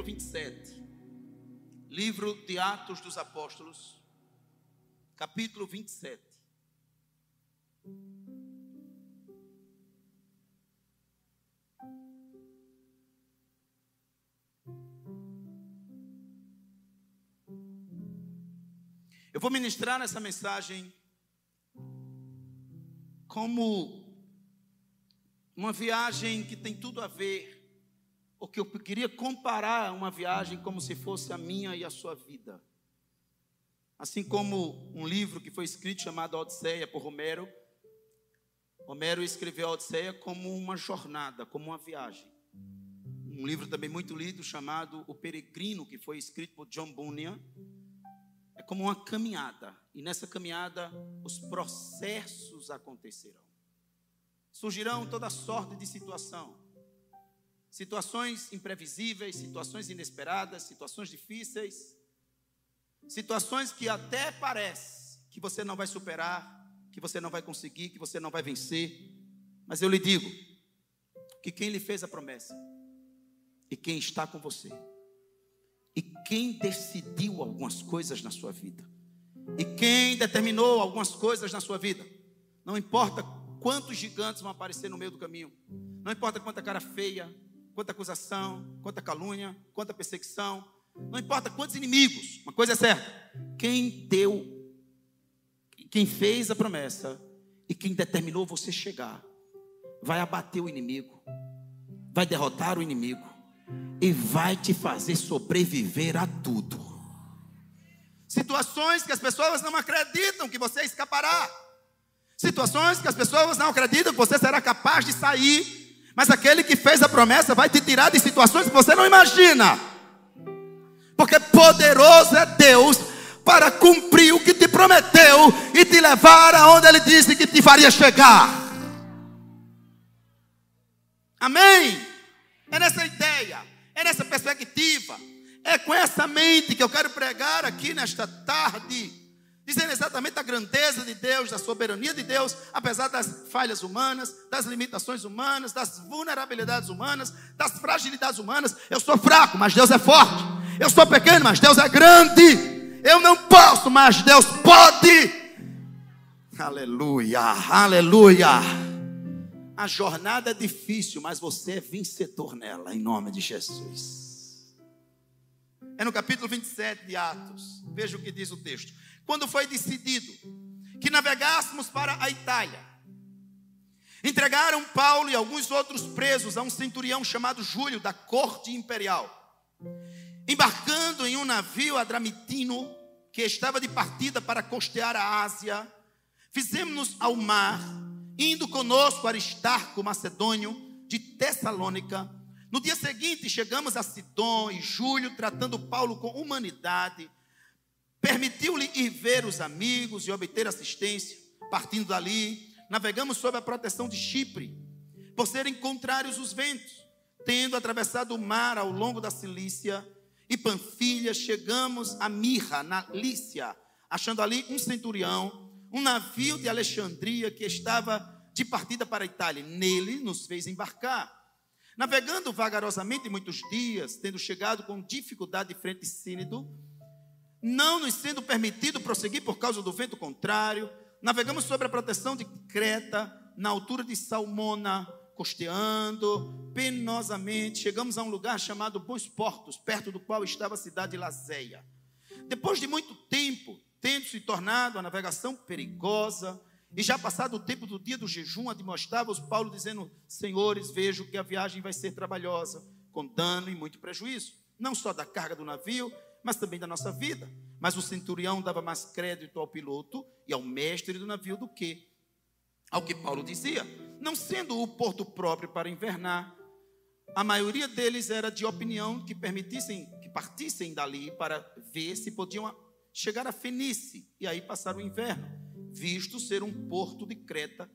capítulo 27. Livro de Atos dos Apóstolos, capítulo 27. Eu vou ministrar nessa mensagem como uma viagem que tem tudo a ver porque eu queria comparar uma viagem como se fosse a minha e a sua vida. Assim como um livro que foi escrito chamado Odisseia por Romero. Homero escreveu a Odisseia como uma jornada, como uma viagem. Um livro também muito lido chamado O Peregrino, que foi escrito por John Bunyan. É como uma caminhada, e nessa caminhada os processos acontecerão. Surgirão toda sorte de situação situações imprevisíveis, situações inesperadas, situações difíceis, situações que até parece que você não vai superar, que você não vai conseguir, que você não vai vencer. Mas eu lhe digo que quem lhe fez a promessa e quem está com você e quem decidiu algumas coisas na sua vida e quem determinou algumas coisas na sua vida, não importa quantos gigantes vão aparecer no meio do caminho, não importa quanta cara feia, quanta acusação, quanta calúnia, quanta perseguição, não importa quantos inimigos, uma coisa é certa: quem deu, quem fez a promessa e quem determinou você chegar, vai abater o inimigo, vai derrotar o inimigo e vai te fazer sobreviver a tudo. Situações que as pessoas não acreditam que você escapará. Situações que as pessoas não acreditam que você será capaz de sair mas aquele que fez a promessa vai te tirar de situações que você não imagina. Porque poderoso é Deus para cumprir o que te prometeu e te levar aonde ele disse que te faria chegar. Amém? É nessa ideia, é nessa perspectiva, é com essa mente que eu quero pregar aqui nesta tarde dizendo exatamente a grandeza de Deus, da soberania de Deus, apesar das falhas humanas, das limitações humanas, das vulnerabilidades humanas, das fragilidades humanas. Eu sou fraco, mas Deus é forte. Eu sou pequeno, mas Deus é grande. Eu não posso, mas Deus pode. Aleluia, aleluia. A jornada é difícil, mas você é vencedor nela, em nome de Jesus. É no capítulo 27 de Atos. Veja o que diz o texto quando foi decidido que navegássemos para a Itália. Entregaram Paulo e alguns outros presos a um centurião chamado Júlio, da corte imperial. Embarcando em um navio adramitino que estava de partida para costear a Ásia, fizemos-nos ao mar, indo conosco Aristarco Macedônio, de Tessalônica. No dia seguinte, chegamos a Sidon e Júlio, tratando Paulo com humanidade, Permitiu-lhe ir ver os amigos e obter assistência. Partindo dali, navegamos sob a proteção de Chipre, por serem contrários os ventos. Tendo atravessado o mar ao longo da Cilícia e Panfilha, chegamos a Mirra, na Lícia, achando ali um centurião, um navio de Alexandria que estava de partida para a Itália. Nele nos fez embarcar. Navegando vagarosamente muitos dias, tendo chegado com dificuldade de frente Sínido, não nos sendo permitido prosseguir por causa do vento contrário, navegamos sobre a proteção de Creta, na altura de Salmona, costeando penosamente, chegamos a um lugar chamado Bons Portos, perto do qual estava a cidade de Lazéia. Depois de muito tempo, tendo se tornado a navegação perigosa, e já passado o tempo do dia do jejum, admoestava-os Paulo dizendo: Senhores, vejo que a viagem vai ser trabalhosa, com dano e muito prejuízo, não só da carga do navio, mas também da nossa vida. Mas o centurião dava mais crédito ao piloto e ao mestre do navio do que ao que Paulo dizia. Não sendo o porto próprio para invernar, a maioria deles era de opinião que permitissem que partissem dali para ver se podiam chegar a Fenice e aí passar o inverno, visto ser um porto de Creta,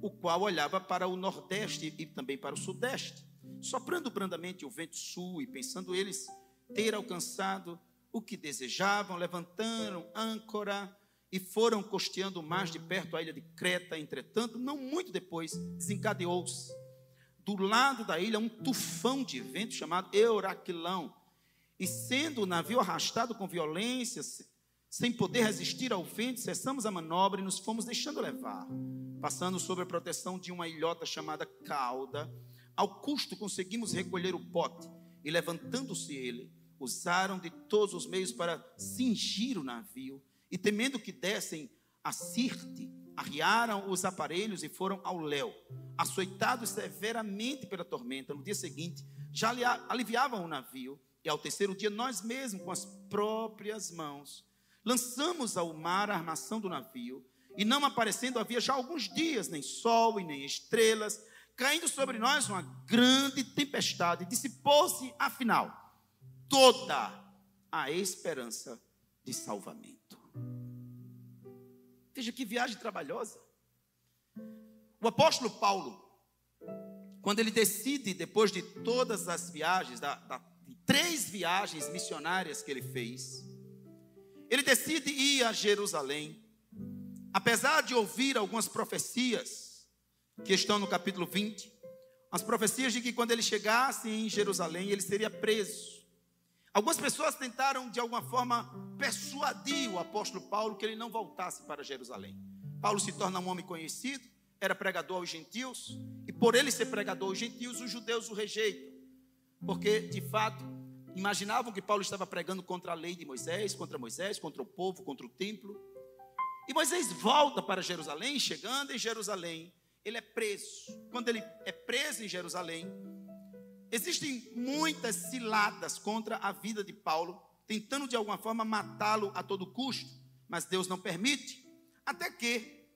o qual olhava para o nordeste e também para o sudeste. Soprando brandamente o vento sul e pensando eles ter alcançado o que desejavam, levantaram âncora e foram costeando mais de perto a ilha de Creta. Entretanto, não muito depois, desencadeou-se do lado da ilha um tufão de vento chamado Euraquilão. E sendo o navio arrastado com violência, sem poder resistir ao vento, cessamos a manobra e nos fomos deixando levar, passando sob a proteção de uma ilhota chamada Cauda. Ao custo conseguimos recolher o pote e levantando-se ele, usaram de todos os meios para cingir o navio e temendo que dessem a Sirte, arriaram os aparelhos e foram ao léu, açoitados severamente pela tormenta. No dia seguinte, já aliviavam o navio e ao terceiro dia nós mesmos com as próprias mãos lançamos ao mar a armação do navio e não aparecendo havia já alguns dias nem sol e nem estrelas, caindo sobre nós uma grande tempestade, dissipou-se afinal toda a esperança de salvamento. Veja que viagem trabalhosa. O apóstolo Paulo, quando ele decide, depois de todas as viagens, da, da, de três viagens missionárias que ele fez, ele decide ir a Jerusalém, apesar de ouvir algumas profecias que estão no capítulo 20, as profecias de que quando ele chegasse em Jerusalém, ele seria preso. Algumas pessoas tentaram de alguma forma persuadir o apóstolo Paulo que ele não voltasse para Jerusalém. Paulo se torna um homem conhecido, era pregador aos gentios, e por ele ser pregador aos gentios, os judeus o rejeitam, porque de fato imaginavam que Paulo estava pregando contra a lei de Moisés, contra Moisés, contra o povo, contra o templo. E Moisés volta para Jerusalém, chegando em Jerusalém, ele é preso. Quando ele é preso em Jerusalém, existem muitas ciladas contra a vida de Paulo, tentando de alguma forma matá-lo a todo custo, mas Deus não permite. Até que,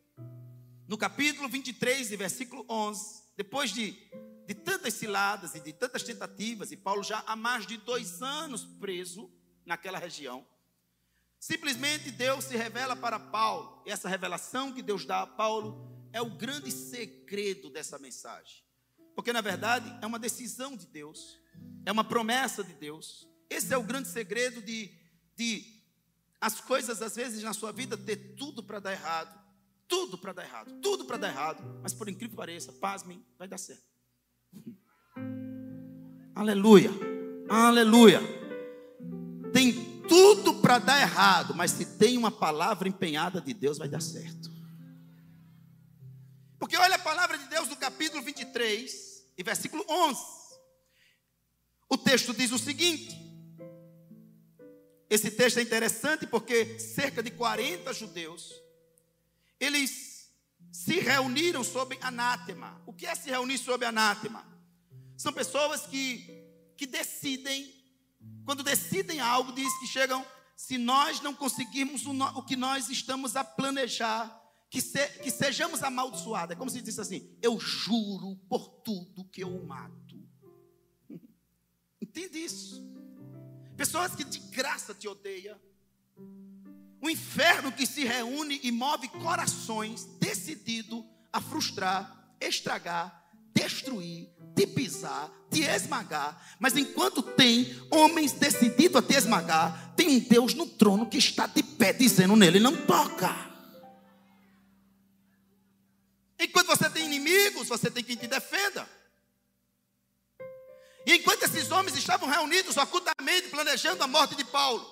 no capítulo 23, versículo 11, depois de de tantas ciladas e de tantas tentativas, e Paulo já há mais de dois anos preso naquela região. Simplesmente Deus se revela para Paulo, e essa revelação que Deus dá a Paulo é o grande segredo dessa mensagem, porque na verdade é uma decisão de Deus, é uma promessa de Deus. Esse é o grande segredo de, de as coisas, às vezes, na sua vida ter tudo para dar errado, tudo para dar errado, tudo para dar errado, mas por incrível que pareça, pasmem, vai dar certo. Aleluia, aleluia. Tem tudo para dar errado, mas se tem uma palavra empenhada de Deus, vai dar certo. Porque olha a palavra de Deus no capítulo 23 e versículo 11. O texto diz o seguinte: esse texto é interessante porque cerca de 40 judeus, eles se reuniram sob anátema. O que é se reunir sob anátema? São pessoas que, que decidem, quando decidem algo, diz que chegam, se nós não conseguirmos o, o que nós estamos a planejar, que, se, que sejamos amaldiçoados. É como se disse assim: eu juro por tudo que eu mato. Entende isso? Pessoas que de graça te odeiam. O inferno que se reúne e move corações decidido a frustrar, estragar, destruir, te pisar, te esmagar. Mas enquanto tem homens decididos a te esmagar, tem um Deus no trono que está de pé dizendo nele: não toca. Enquanto você tem inimigos, você tem quem te defenda. E enquanto esses homens estavam reunidos ocultamente planejando a morte de Paulo,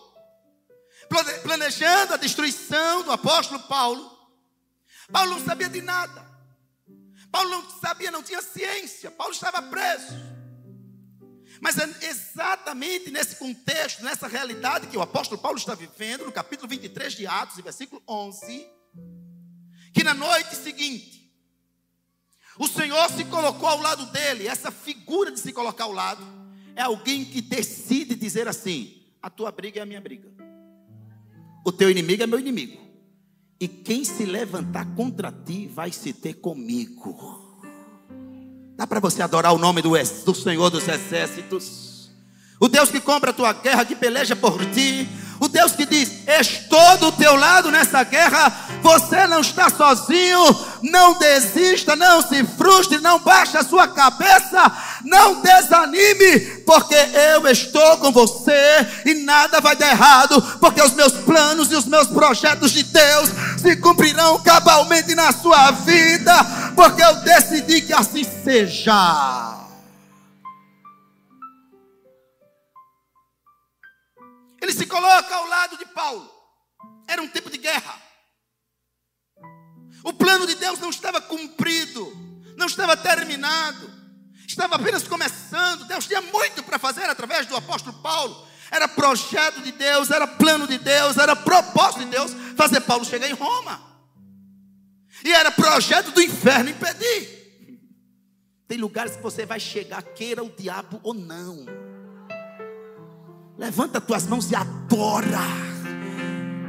planejando a destruição do apóstolo Paulo, Paulo não sabia de nada. Paulo não sabia, não tinha ciência. Paulo estava preso. Mas é exatamente nesse contexto, nessa realidade que o apóstolo Paulo está vivendo, no capítulo 23 de Atos, versículo 11, que na noite seguinte, o Senhor se colocou ao lado dele. Essa figura de se colocar ao lado é alguém que decide dizer assim: a tua briga é a minha briga, o teu inimigo é meu inimigo. E quem se levantar contra ti vai se ter comigo. Dá para você adorar o nome do, do Senhor dos Exércitos. O Deus que compra a tua guerra, que peleja por ti. O Deus que diz: Estou do teu lado nessa guerra. Você não está sozinho. Não desista, não se frustre, não baixe a sua cabeça. Não desanime, porque eu estou com você e nada vai dar errado, porque os meus planos e os meus projetos de Deus se cumprirão cabalmente na sua vida, porque eu decidi que assim seja. Se coloca ao lado de Paulo. Era um tempo de guerra. O plano de Deus não estava cumprido, não estava terminado, estava apenas começando. Deus tinha muito para fazer através do apóstolo Paulo. Era projeto de Deus, era plano de Deus, era propósito de Deus fazer Paulo chegar em Roma. E era projeto do inferno impedir. Tem lugares que você vai chegar, queira o diabo ou não. Levanta tuas mãos e adora.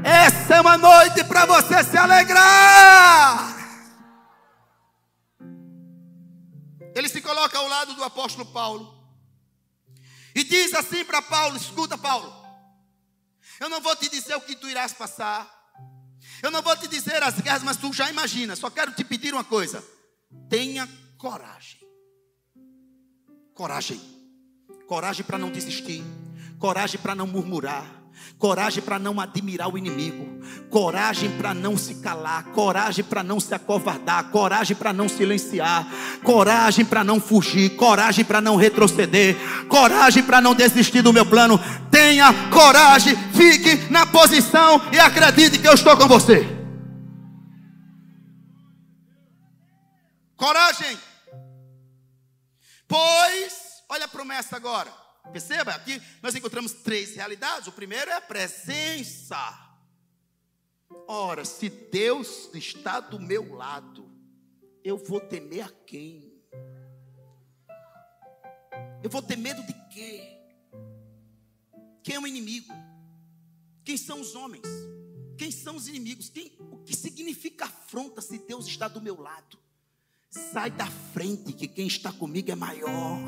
Essa é uma noite para você se alegrar. Ele se coloca ao lado do apóstolo Paulo. E diz assim para Paulo: escuta, Paulo, eu não vou te dizer o que tu irás passar, eu não vou te dizer as guerras, mas tu já imagina. Só quero te pedir uma coisa: tenha coragem. Coragem. Coragem para não desistir. Coragem para não murmurar coragem para não admirar o inimigo, coragem para não se calar, coragem para não se acovardar, coragem para não silenciar, coragem para não fugir, coragem para não retroceder, coragem para não desistir do meu plano. Tenha coragem, fique na posição e acredite que eu estou com você. Coragem. Pois, olha a promessa agora. Perceba, aqui nós encontramos três realidades. O primeiro é a presença. Ora, se Deus está do meu lado, eu vou temer a quem? Eu vou ter medo de quê? Quem é o inimigo? Quem são os homens? Quem são os inimigos? Quem, o que significa afronta se Deus está do meu lado? Sai da frente, que quem está comigo é maior.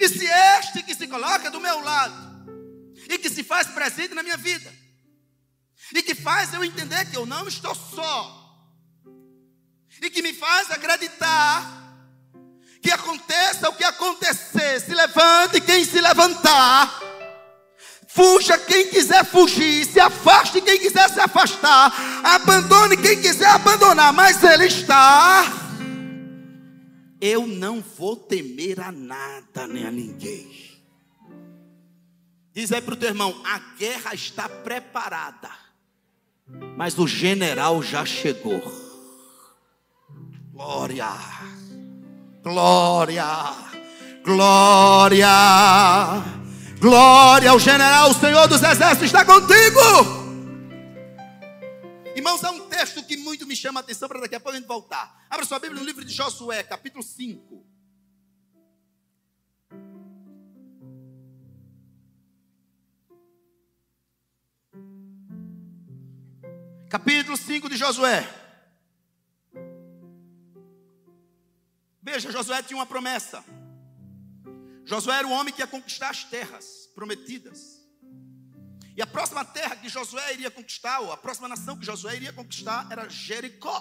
E se este que se coloca do meu lado, e que se faz presente na minha vida, e que faz eu entender que eu não estou só, e que me faz acreditar que aconteça o que acontecer, se levante quem se levantar, fuja quem quiser fugir, se afaste quem quiser se afastar, abandone quem quiser abandonar, mas Ele está eu não vou temer a nada nem a ninguém. Diz aí para o teu irmão: a guerra está preparada, mas o general já chegou. Glória, glória, glória, glória ao general, o Senhor dos Exércitos está contigo. Irmãos, há um texto que muito me chama a atenção para daqui a pouco a gente voltar. Abra sua Bíblia no livro de Josué, capítulo 5. Capítulo 5 de Josué. Veja, Josué tinha uma promessa. Josué era o homem que ia conquistar as terras prometidas. E a próxima terra que Josué iria conquistar, ou a próxima nação que Josué iria conquistar, era Jericó.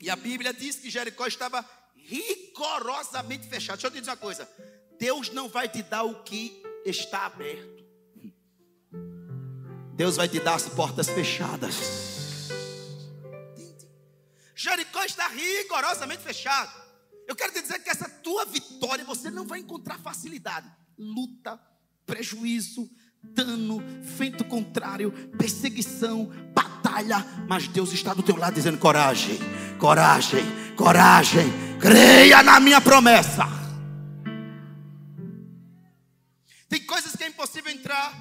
E a Bíblia diz que Jericó estava rigorosamente fechado. Deixa eu te dizer uma coisa: Deus não vai te dar o que está aberto, Deus vai te dar as portas fechadas. Jericó está rigorosamente fechado. Eu quero te dizer que essa tua vitória você não vai encontrar facilidade. Luta, prejuízo, dano, feito contrário, perseguição, batalha, mas Deus está do teu lado dizendo: coragem, coragem, coragem, creia na minha promessa. Tem coisas que é impossível entrar,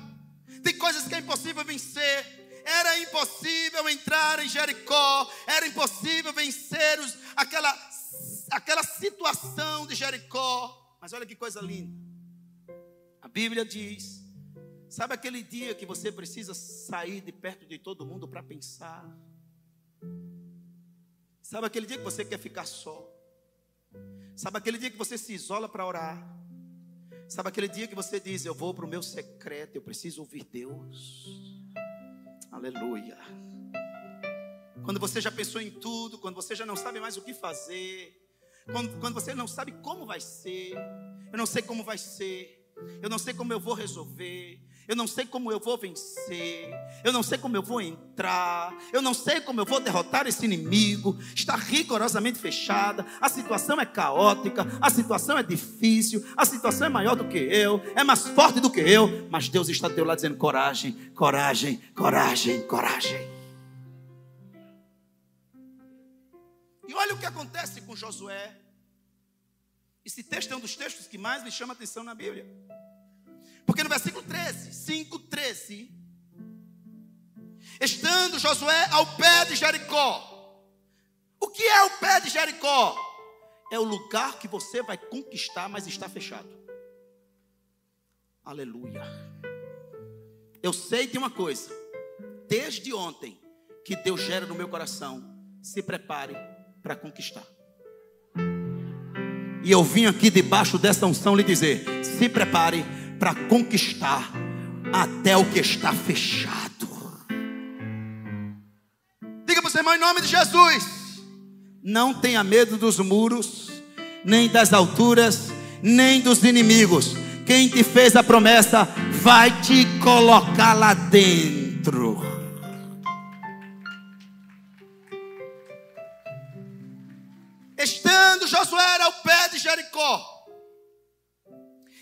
tem coisas que é impossível vencer. Era impossível entrar em Jericó, era impossível vencer os, aquela, aquela situação de Jericó. Mas olha que coisa linda. Bíblia diz: sabe aquele dia que você precisa sair de perto de todo mundo para pensar? Sabe aquele dia que você quer ficar só? Sabe aquele dia que você se isola para orar? Sabe aquele dia que você diz: Eu vou para o meu secreto, eu preciso ouvir Deus. Aleluia. Quando você já pensou em tudo, quando você já não sabe mais o que fazer, quando, quando você não sabe como vai ser, eu não sei como vai ser, eu não sei como eu vou resolver. Eu não sei como eu vou vencer. Eu não sei como eu vou entrar. Eu não sei como eu vou derrotar esse inimigo. Está rigorosamente fechada. A situação é caótica. A situação é difícil. A situação é maior do que eu. É mais forte do que eu. Mas Deus está do teu lado dizendo: coragem, coragem, coragem, coragem. E olha o que acontece com Josué. Esse texto é um dos textos que mais me chama a atenção na Bíblia. Porque no versículo 13, 5, 13, estando Josué ao pé de Jericó. O que é o pé de Jericó? É o lugar que você vai conquistar, mas está fechado. Aleluia. Eu sei de uma coisa, desde ontem, que Deus gera no meu coração. Se prepare para conquistar. E eu vim aqui debaixo dessa unção lhe dizer: se prepare para conquistar até o que está fechado. Diga para o seu irmão em nome de Jesus: não tenha medo dos muros, nem das alturas, nem dos inimigos. Quem te fez a promessa vai te colocar lá dentro. Estando Josué Jericó,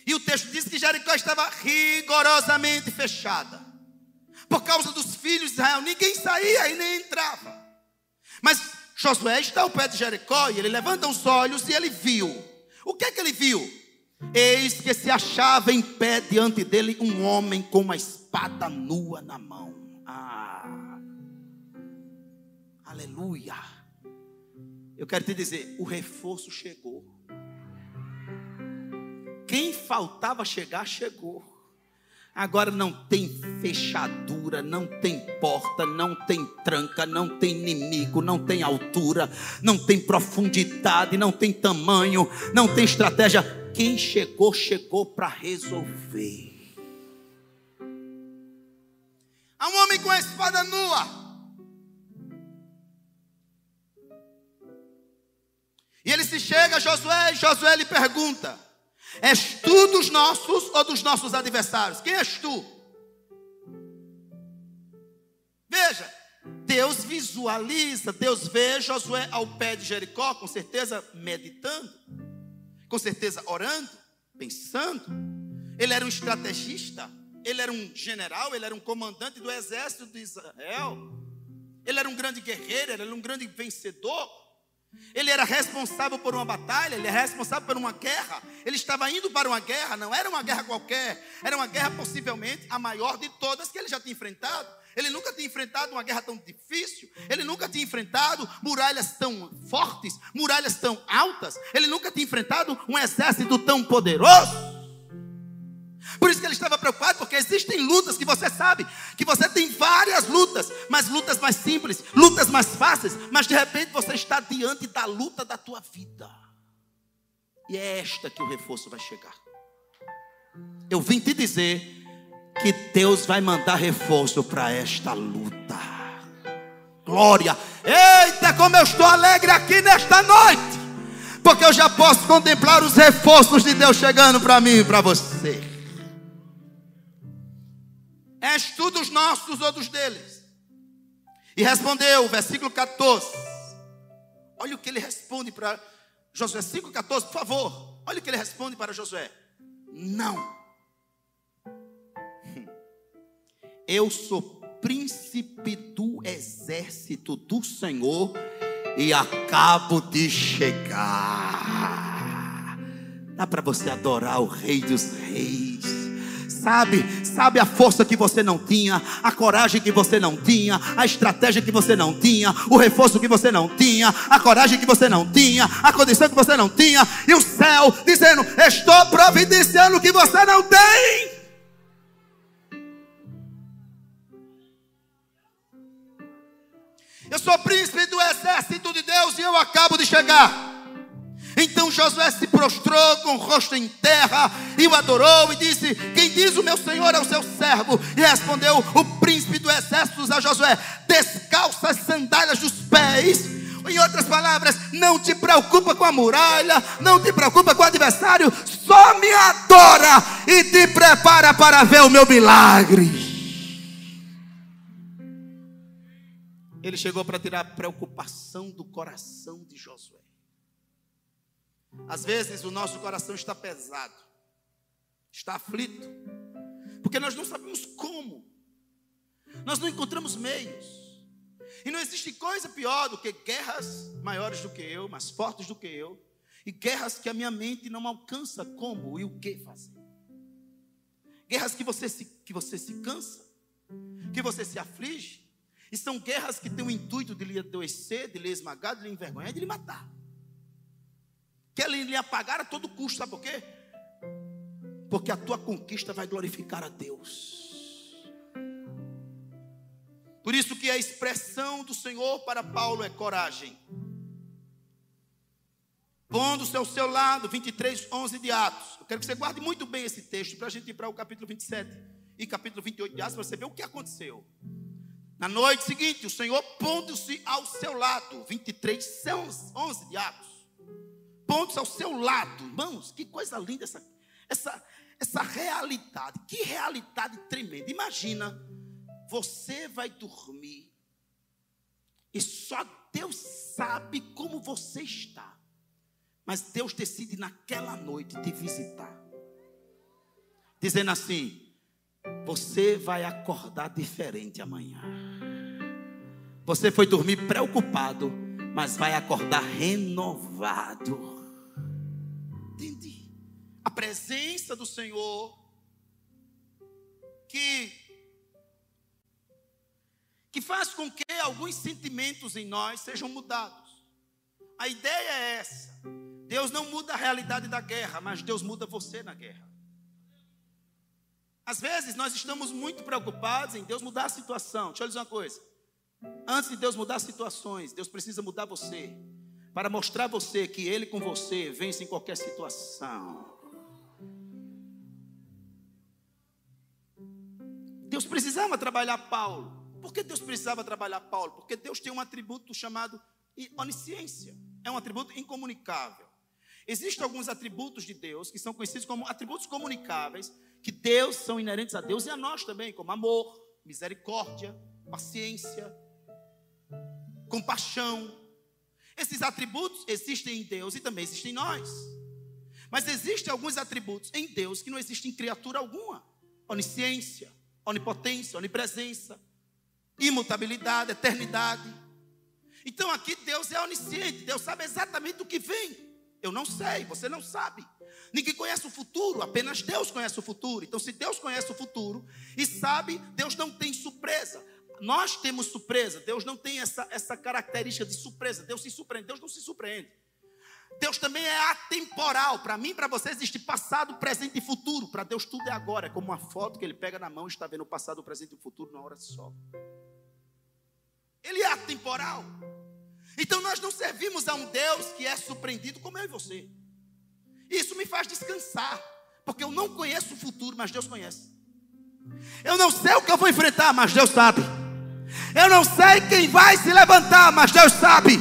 e o texto diz que Jericó estava rigorosamente fechada. Por causa dos filhos de Israel, ninguém saía e nem entrava. Mas Josué está ao pé de Jericó e ele levanta os olhos e ele viu. O que é que ele viu? Eis que se achava em pé diante dele um homem com uma espada nua na mão. Ah, aleluia. Eu quero te dizer: o reforço chegou. Quem faltava chegar, chegou. Agora não tem fechadura, não tem porta, não tem tranca, não tem inimigo, não tem altura, não tem profundidade, não tem tamanho, não tem estratégia. Quem chegou, chegou para resolver. Há um homem com a espada nua. E ele se chega a Josué e Josué lhe pergunta: És tu dos nossos ou dos nossos adversários? Quem és tu? Veja, Deus visualiza, Deus vê Josué ao pé de Jericó, com certeza meditando, com certeza orando, pensando. Ele era um estrategista, ele era um general, ele era um comandante do exército de Israel. Ele era um grande guerreiro, ele era um grande vencedor. Ele era responsável por uma batalha, ele era responsável por uma guerra. Ele estava indo para uma guerra, não era uma guerra qualquer, era uma guerra possivelmente a maior de todas que ele já tinha enfrentado. Ele nunca tinha enfrentado uma guerra tão difícil, ele nunca tinha enfrentado muralhas tão fortes, muralhas tão altas, ele nunca tinha enfrentado um exército tão poderoso. Por isso que ele estava preocupado, porque existem lutas que você sabe, que você tem várias lutas, mas lutas mais simples, lutas mais fáceis, mas de repente você está diante da luta da tua vida. E é esta que o reforço vai chegar. Eu vim te dizer que Deus vai mandar reforço para esta luta. Glória! Eita, como eu estou alegre aqui nesta noite! Porque eu já posso contemplar os reforços de Deus chegando para mim e para você. És tu dos nossos ou dos deles? E respondeu, versículo 14. Olha o que ele responde para Josué 5,14, por favor. Olha o que ele responde para Josué: Não. Eu sou príncipe do exército do Senhor e acabo de chegar. Dá para você adorar o Rei dos Reis sabe, sabe a força que você não tinha, a coragem que você não tinha, a estratégia que você não tinha, o reforço que você não tinha, a coragem que você não tinha, a condição que você não tinha, e o céu dizendo: Estou providenciando o que você não tem. Eu sou príncipe do exército de Deus e eu acabo de chegar. Então Josué se prostrou com o rosto em terra e o adorou e disse: Quem diz o meu senhor é o seu servo? E respondeu o príncipe do exército a Josué: Descalça as sandálias dos pés, Em outras palavras, não te preocupa com a muralha, não te preocupa com o adversário, só me adora e te prepara para ver o meu milagre. Ele chegou para tirar a preocupação do coração de Josué. Às vezes o nosso coração está pesado, está aflito, porque nós não sabemos como, nós não encontramos meios. E não existe coisa pior do que guerras maiores do que eu, mais fortes do que eu, e guerras que a minha mente não alcança como e o que fazer. Guerras que você se, que você se cansa, que você se aflige, e são guerras que têm o intuito de lhe adoecer, de lhe esmagar, de lhe envergonhar de lhe matar. Querem lhe apagar a todo custo, sabe por quê? Porque a tua conquista vai glorificar a Deus. Por isso que a expressão do Senhor para Paulo é coragem. Pondo-se ao seu lado, 23, 11 de Atos. Eu quero que você guarde muito bem esse texto para a gente ir para o capítulo 27 e capítulo 28 de Atos, para você ver o que aconteceu. Na noite seguinte, o Senhor pondo-se ao seu lado, 23, 11 de Atos. Pondo-se ao seu lado, irmãos, que coisa linda essa, essa, essa realidade, que realidade tremenda. Imagina você vai dormir e só Deus sabe como você está. Mas Deus decide naquela noite te visitar. Dizendo assim: você vai acordar diferente amanhã. Você foi dormir preocupado, mas vai acordar renovado. A presença do Senhor que que faz com que alguns sentimentos em nós sejam mudados. A ideia é essa. Deus não muda a realidade da guerra, mas Deus muda você na guerra. Às vezes nós estamos muito preocupados em Deus mudar a situação. Deixa eu dizer uma coisa. Antes de Deus mudar situações, Deus precisa mudar você. Para mostrar a você que Ele com você vence em qualquer situação. Deus precisava trabalhar Paulo. Por que Deus precisava trabalhar Paulo? Porque Deus tem um atributo chamado onisciência. É um atributo incomunicável. Existem alguns atributos de Deus que são conhecidos como atributos comunicáveis, que Deus são inerentes a Deus e a nós também, como amor, misericórdia, paciência, compaixão. Esses atributos existem em Deus e também existem em nós. Mas existem alguns atributos em Deus que não existem em criatura alguma: onisciência, onipotência, onipresença, imutabilidade, eternidade. Então aqui Deus é onisciente, Deus sabe exatamente o que vem. Eu não sei, você não sabe. Ninguém conhece o futuro, apenas Deus conhece o futuro. Então, se Deus conhece o futuro e sabe, Deus não tem surpresa. Nós temos surpresa, Deus não tem essa, essa característica de surpresa. Deus se surpreende, Deus não se surpreende. Deus também é atemporal. Para mim, para você, existe passado, presente e futuro. Para Deus, tudo é agora. É como uma foto que ele pega na mão e está vendo o passado, o presente e o futuro numa hora só. Ele é atemporal. Então nós não servimos a um Deus que é surpreendido como eu e você. Isso me faz descansar, porque eu não conheço o futuro, mas Deus conhece. Eu não sei o que eu vou enfrentar, mas Deus sabe. Eu não sei quem vai se levantar, mas Deus sabe.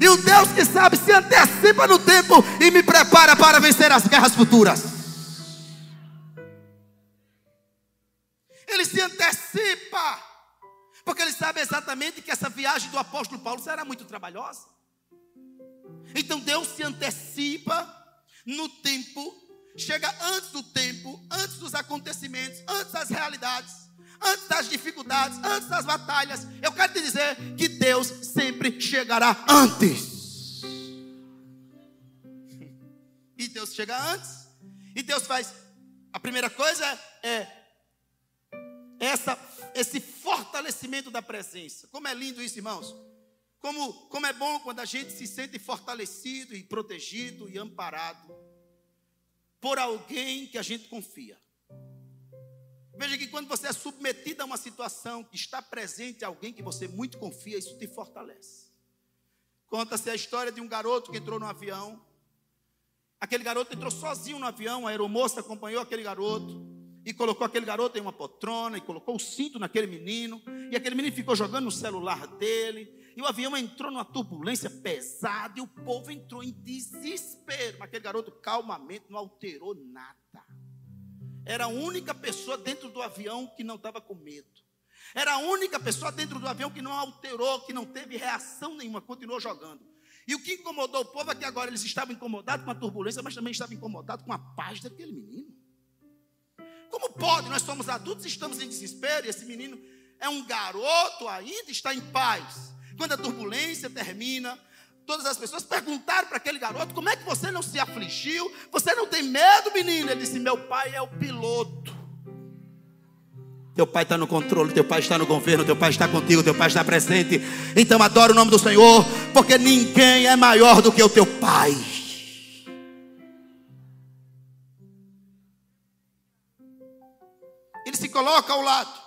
E o Deus que sabe se antecipa no tempo e me prepara para vencer as guerras futuras. Ele se antecipa porque ele sabe exatamente que essa viagem do apóstolo Paulo será muito trabalhosa. Então Deus se antecipa no tempo, chega antes do tempo, antes dos acontecimentos, antes das realidades, antes das dificuldades, antes das batalhas. Eu quero te dizer que Deus sempre chegará antes. E Deus chega antes. E Deus faz. A primeira coisa é essa, esse fortalecimento da presença. Como é lindo isso, irmãos. Como, como é bom quando a gente se sente fortalecido e protegido e amparado por alguém que a gente confia. Veja que quando você é submetido a uma situação que está presente alguém que você muito confia, isso te fortalece. Conta-se a história de um garoto que entrou no avião. Aquele garoto entrou sozinho no avião, a aeromoça acompanhou aquele garoto e colocou aquele garoto em uma poltrona e colocou o cinto naquele menino, e aquele menino ficou jogando no celular dele, E o avião entrou numa turbulência pesada e o povo entrou em desespero. Mas aquele garoto calmamente não alterou nada. Era a única pessoa dentro do avião que não estava com medo. Era a única pessoa dentro do avião que não alterou, que não teve reação nenhuma, continuou jogando. E o que incomodou o povo é que agora eles estavam incomodados com a turbulência, mas também estavam incomodados com a paz daquele menino. Como pode? Nós somos adultos, estamos em desespero, e esse menino é um garoto ainda, está em paz. Quando a turbulência termina, todas as pessoas perguntaram para aquele garoto: como é que você não se afligiu? Você não tem medo, menino? Ele disse: meu pai é o piloto. Teu pai está no controle, teu pai está no governo, teu pai está contigo, teu pai está presente. Então adora o nome do Senhor, porque ninguém é maior do que o teu pai. Ele se coloca ao lado.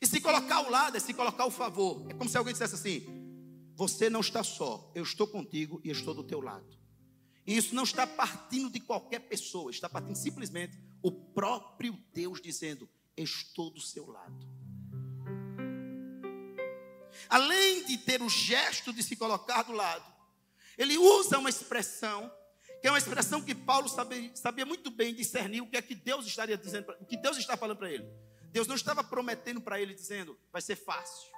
E se colocar ao lado é se colocar ao favor. É como se alguém dissesse assim: Você não está só, eu estou contigo e estou do teu lado. E isso não está partindo de qualquer pessoa, está partindo simplesmente o próprio Deus dizendo: Estou do seu lado. Além de ter o gesto de se colocar do lado, ele usa uma expressão que é uma expressão que Paulo sabia, sabia muito bem discernir o que é que Deus estaria dizendo, o que Deus está falando para ele. Deus não estava prometendo para ele, dizendo, vai ser fácil.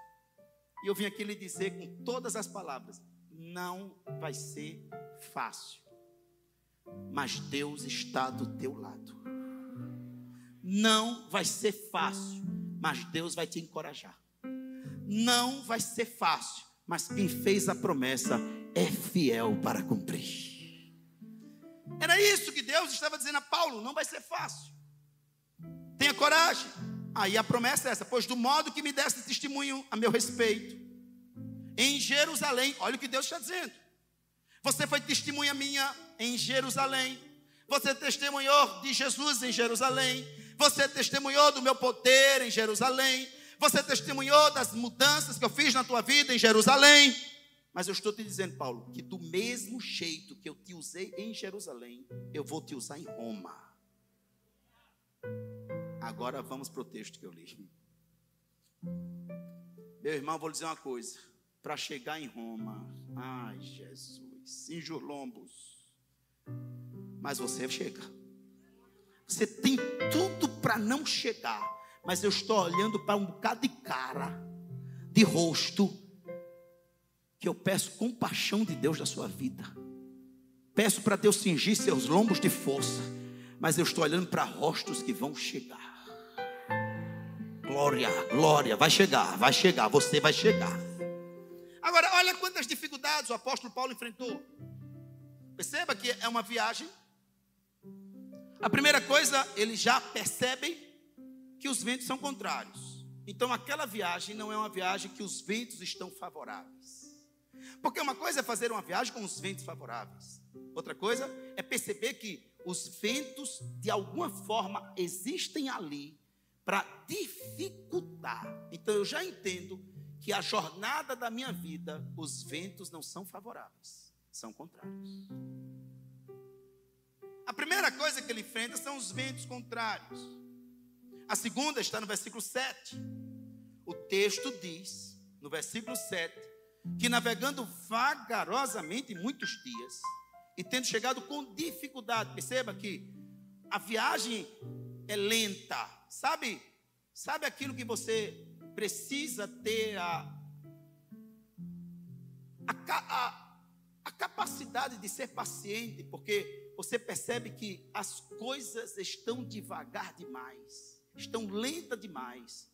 E eu vim aqui lhe dizer com todas as palavras: não vai ser fácil. Mas Deus está do teu lado. Não vai ser fácil, mas Deus vai te encorajar. Não vai ser fácil, mas quem fez a promessa é fiel para cumprir. Era isso que Deus estava dizendo a Paulo: não vai ser fácil. Tenha coragem. Aí a promessa é essa: pois do modo que me deste testemunho a meu respeito, em Jerusalém, olha o que Deus está dizendo. Você foi testemunha minha em Jerusalém. Você testemunhou de Jesus em Jerusalém. Você testemunhou do meu poder em Jerusalém. Você testemunhou das mudanças que eu fiz na tua vida em Jerusalém. Mas eu estou te dizendo, Paulo, que do mesmo jeito que eu te usei em Jerusalém, eu vou te usar em Roma. Agora vamos para o texto que eu li. Meu irmão, vou lhe dizer uma coisa. Para chegar em Roma, ai Jesus, em Jurlombos, mas você chega. Você tem tudo para não chegar, mas eu estou olhando para um bocado de cara, de rosto, que eu peço compaixão de Deus da sua vida. Peço para Deus cingir seus lombos de força, mas eu estou olhando para rostos que vão chegar. Glória, glória, vai chegar, vai chegar, você vai chegar. Agora, olha quantas dificuldades o apóstolo Paulo enfrentou. Perceba que é uma viagem. A primeira coisa, ele já percebe que os ventos são contrários. Então, aquela viagem não é uma viagem que os ventos estão favoráveis. Porque uma coisa é fazer uma viagem com os ventos favoráveis. Outra coisa é perceber que os ventos, de alguma forma, existem ali para dificultar. Então eu já entendo que a jornada da minha vida, os ventos não são favoráveis, são contrários. A primeira coisa que ele enfrenta são os ventos contrários. A segunda está no versículo 7. O texto diz, no versículo 7, que navegando vagarosamente muitos dias e tendo chegado com dificuldade, perceba que a viagem é lenta, Sabe? Sabe aquilo que você precisa ter a, a, a, a capacidade de ser paciente, porque você percebe que as coisas estão devagar demais, estão lentas demais,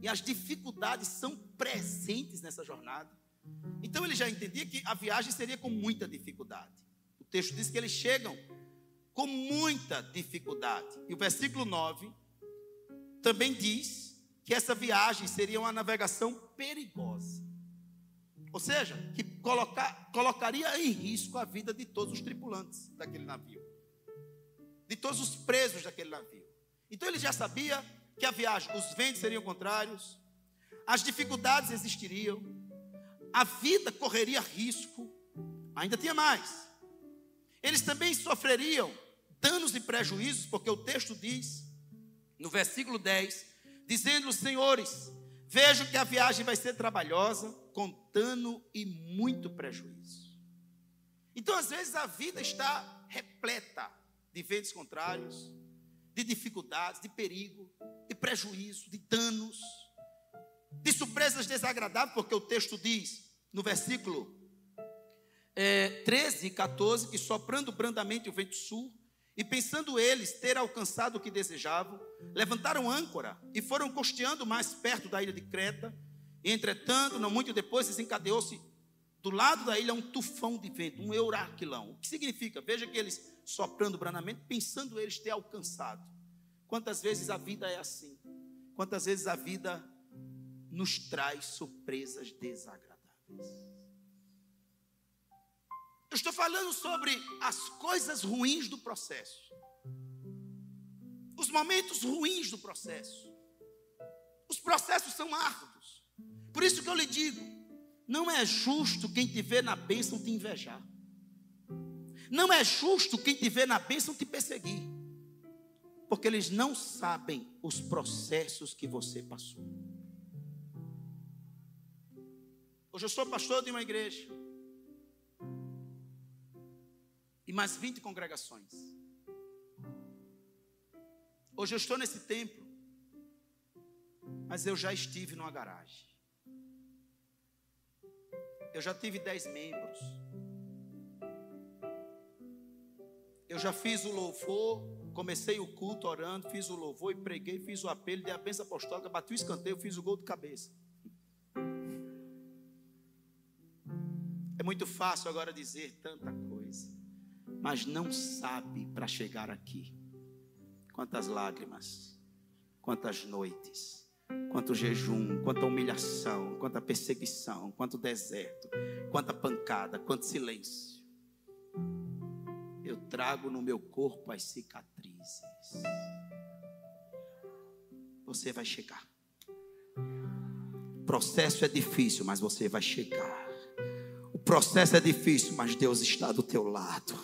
e as dificuldades são presentes nessa jornada. Então ele já entendia que a viagem seria com muita dificuldade. O texto diz que eles chegam com muita dificuldade. E o versículo 9 também diz que essa viagem seria uma navegação perigosa. Ou seja, que colocar, colocaria em risco a vida de todos os tripulantes daquele navio, de todos os presos daquele navio. Então ele já sabia que a viagem, os ventos seriam contrários, as dificuldades existiriam, a vida correria risco, ainda tinha mais. Eles também sofreriam danos e prejuízos, porque o texto diz no versículo 10, dizendo: Senhores, vejo que a viagem vai ser trabalhosa, com dano e muito prejuízo. Então, às vezes, a vida está repleta de ventos contrários, de dificuldades, de perigo, de prejuízo, de danos, de surpresas desagradáveis, porque o texto diz, no versículo é, 13 e 14, que soprando brandamente o vento sul, e pensando eles ter alcançado o que desejavam, levantaram âncora e foram costeando mais perto da ilha de Creta. E, entretanto, não muito depois, desencadeou-se do lado da ilha um tufão de vento, um euraquilão. O que significa? Veja que eles soprando brandamente, pensando eles ter alcançado. Quantas vezes a vida é assim? Quantas vezes a vida nos traz surpresas desagradáveis? Eu estou falando sobre as coisas ruins do processo. Os momentos ruins do processo. Os processos são árduos. Por isso que eu lhe digo: não é justo quem te vê na bênção te invejar. Não é justo quem te vê na bênção te perseguir. Porque eles não sabem os processos que você passou. Hoje eu sou pastor de uma igreja. E mais 20 congregações. Hoje eu estou nesse templo, mas eu já estive numa garagem. Eu já tive 10 membros. Eu já fiz o louvor, comecei o culto orando, fiz o louvor e preguei, fiz o apelo, dei a bênção apostólica, bati o escanteio, fiz o gol de cabeça. É muito fácil agora dizer tanta coisa mas não sabe para chegar aqui. Quantas lágrimas, quantas noites, quanto jejum, quanta humilhação, quanta perseguição, quanto deserto, quanta pancada, quanto silêncio. Eu trago no meu corpo as cicatrizes. Você vai chegar. O processo é difícil, mas você vai chegar. Processo é difícil, mas Deus está do teu lado.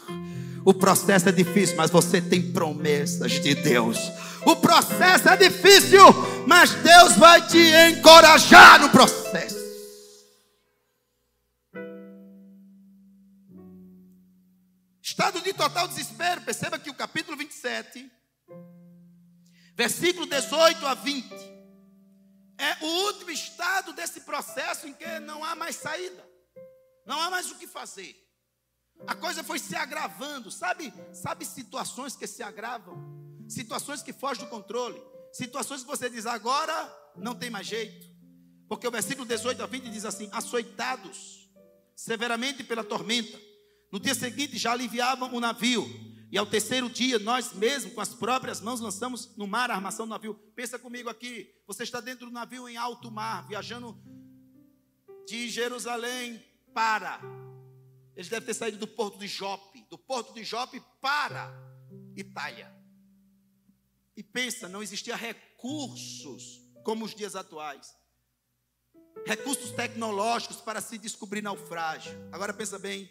O processo é difícil, mas você tem promessas de Deus. O processo é difícil, mas Deus vai te encorajar no processo. Estado de total desespero. Perceba que o capítulo 27, versículo 18 a 20, é o último estado desse processo em que não há mais saída. Não há mais o que fazer. A coisa foi se agravando, sabe? Sabe situações que se agravam, situações que fogem do controle, situações que você diz agora não tem mais jeito. Porque o versículo 18 a 20 diz assim: açoitados severamente pela tormenta. No dia seguinte já aliviavam o navio. E ao terceiro dia, nós mesmos, com as próprias mãos, lançamos no mar a armação do navio. Pensa comigo aqui: você está dentro do navio em alto mar, viajando de Jerusalém para. Eles devem ter saído do porto de Jope, do porto de Jope para Itália. E pensa, não existia recursos como os dias atuais. Recursos tecnológicos para se descobrir naufrágio. Agora pensa bem,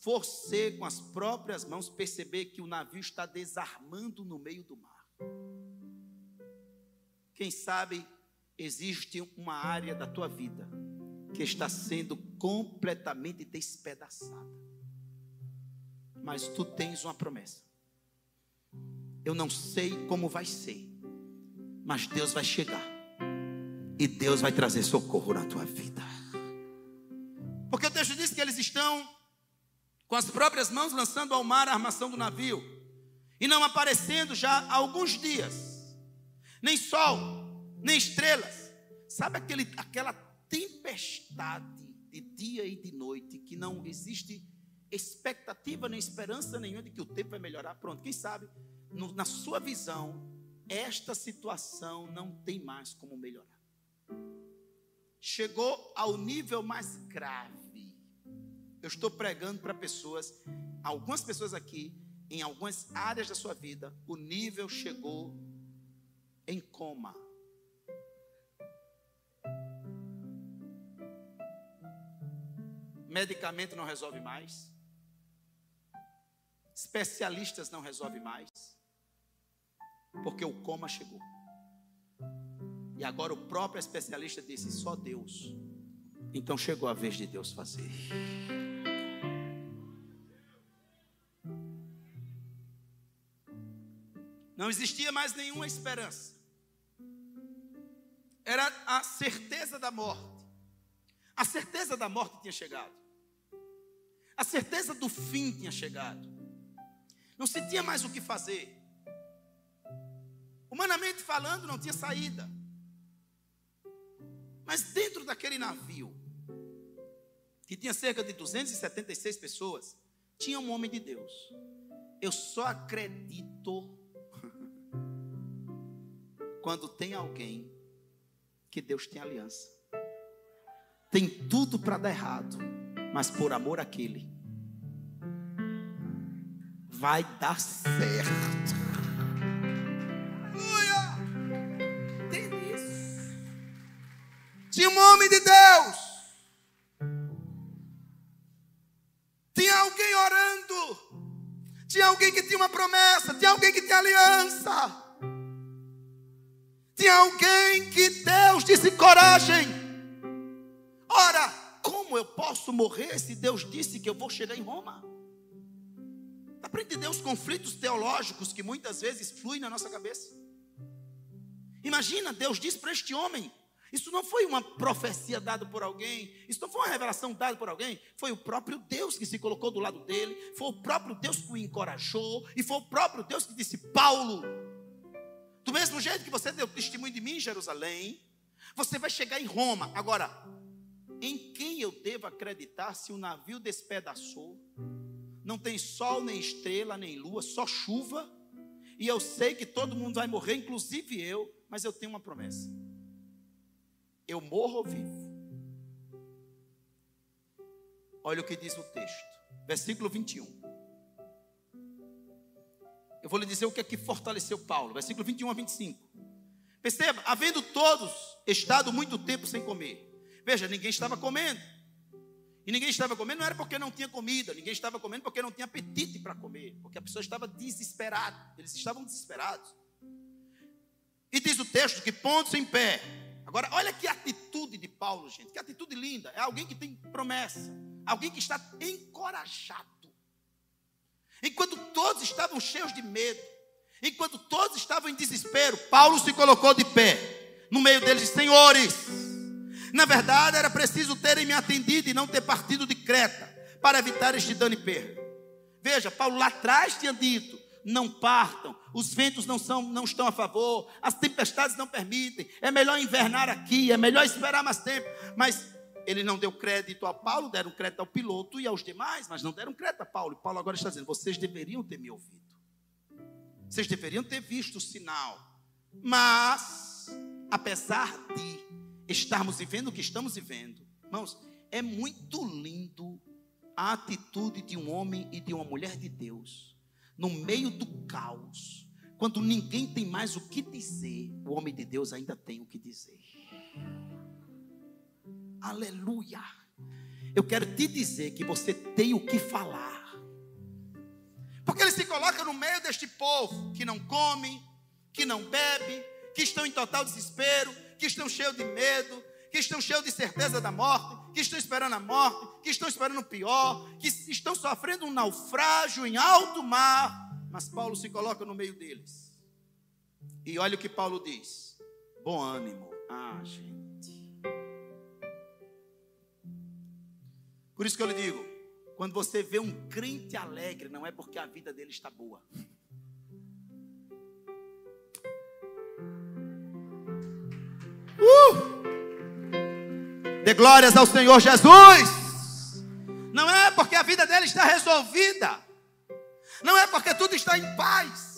você com as próprias mãos perceber que o navio está desarmando no meio do mar. Quem sabe existe uma área da tua vida que está sendo completamente despedaçada. Mas tu tens uma promessa. Eu não sei como vai ser, mas Deus vai chegar. E Deus vai trazer socorro na tua vida. Porque o texto diz que eles estão com as próprias mãos lançando ao mar a armação do navio e não aparecendo já há alguns dias, nem sol, nem estrelas. Sabe aquele, aquela tempestade de dia e de noite, que não existe expectativa nem esperança nenhuma de que o tempo vai melhorar. Pronto, quem sabe, no, na sua visão, esta situação não tem mais como melhorar. Chegou ao nível mais grave. Eu estou pregando para pessoas, algumas pessoas aqui, em algumas áreas da sua vida, o nível chegou em coma. Medicamento não resolve mais. Especialistas não resolvem mais. Porque o coma chegou. E agora o próprio especialista disse: só Deus Então chegou a vez de Deus fazer. Não existia mais nenhuma esperança. Era a certeza da morte. A certeza da morte tinha chegado. A certeza do fim tinha chegado. Não se tinha mais o que fazer. Humanamente falando, não tinha saída. Mas dentro daquele navio, que tinha cerca de 276 pessoas, tinha um homem de Deus. Eu só acredito quando tem alguém que Deus tem aliança. Tem tudo para dar errado, mas por amor àquele, vai dar certo. Aleluia! Tem isso. Tinha um homem de Deus. Tinha alguém orando. Tinha alguém que tinha uma promessa. Tinha alguém que tinha aliança. Tinha alguém que Deus disse coragem. Como eu posso morrer se Deus disse que eu vou chegar em Roma? Dá para entender os conflitos teológicos que muitas vezes fluem na nossa cabeça. Imagina, Deus disse para este homem: isso não foi uma profecia dada por alguém, isso não foi uma revelação dada por alguém, foi o próprio Deus que se colocou do lado dele, foi o próprio Deus que o encorajou, e foi o próprio Deus que disse: Paulo, do mesmo jeito que você deu testemunho de mim em Jerusalém, você vai chegar em Roma. Agora, em quem eu devo acreditar se o navio despedaçou? Não tem sol, nem estrela, nem lua, só chuva. E eu sei que todo mundo vai morrer, inclusive eu, mas eu tenho uma promessa. Eu morro ou vivo? Olha o que diz o texto, versículo 21. Eu vou lhe dizer o que é que fortaleceu Paulo, versículo 21 a 25. Perceba, havendo todos estado muito tempo sem comer. Veja, ninguém estava comendo. E ninguém estava comendo não era porque não tinha comida, ninguém estava comendo porque não tinha apetite para comer, porque a pessoa estava desesperada, eles estavam desesperados. E diz o texto que pontos em pé. Agora, olha que atitude de Paulo, gente, que atitude linda. É alguém que tem promessa, alguém que está encorajado. Enquanto todos estavam cheios de medo, enquanto todos estavam em desespero, Paulo se colocou de pé, no meio deles, senhores. Na verdade, era preciso terem me atendido e não ter partido de Creta, para evitar este dano e perda. Veja, Paulo lá atrás tinha dito: não partam, os ventos não, são, não estão a favor, as tempestades não permitem, é melhor invernar aqui, é melhor esperar mais tempo. Mas ele não deu crédito a Paulo, deram crédito ao piloto e aos demais, mas não deram crédito a Paulo. E Paulo agora está dizendo: vocês deveriam ter me ouvido, vocês deveriam ter visto o sinal. Mas, apesar de estarmos vivendo o que estamos vivendo, irmãos, é muito lindo a atitude de um homem e de uma mulher de Deus, no meio do caos, quando ninguém tem mais o que dizer, o homem de Deus ainda tem o que dizer. Aleluia. Eu quero te dizer que você tem o que falar. Porque ele se coloca no meio deste povo que não come, que não bebe, que estão em total desespero, que estão cheios de medo, que estão cheios de certeza da morte, que estão esperando a morte, que estão esperando o pior, que estão sofrendo um naufrágio em alto mar. Mas Paulo se coloca no meio deles. E olha o que Paulo diz: bom ânimo. Ah, gente. Por isso que eu lhe digo: quando você vê um crente alegre, não é porque a vida dele está boa. Uh! Dê glórias ao Senhor Jesus. Não é porque a vida dele está resolvida. Não é porque tudo está em paz.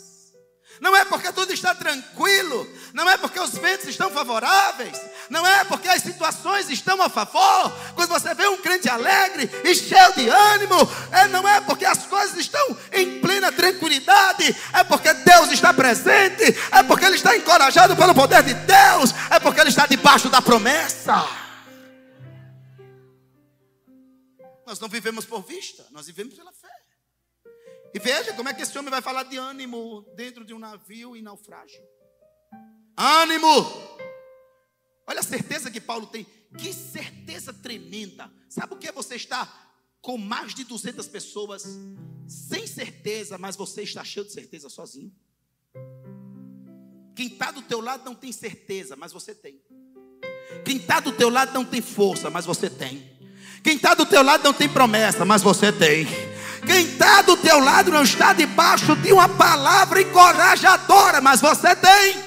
Não é porque tudo está tranquilo, não é porque os ventos estão favoráveis, não é porque as situações estão a favor. Quando você vê um crente alegre e cheio de ânimo, é, não é porque as coisas estão em plena tranquilidade, é porque Deus está presente, é porque ele está encorajado pelo poder de Deus, é porque ele está debaixo da promessa. Nós não vivemos por vista, nós vivemos pela fé. E veja como é que esse homem vai falar de ânimo dentro de um navio em naufrágio. Ânimo! Olha a certeza que Paulo tem. que certeza tremenda. Sabe o que é você está com mais de 200 pessoas sem certeza, mas você está cheio de certeza sozinho? Quem está do teu lado não tem certeza, mas você tem. Quem está do teu lado não tem força, mas você tem. Quem está do teu lado não tem promessa, mas você tem. Quem está do teu lado não está debaixo de uma palavra encorajadora, mas você tem.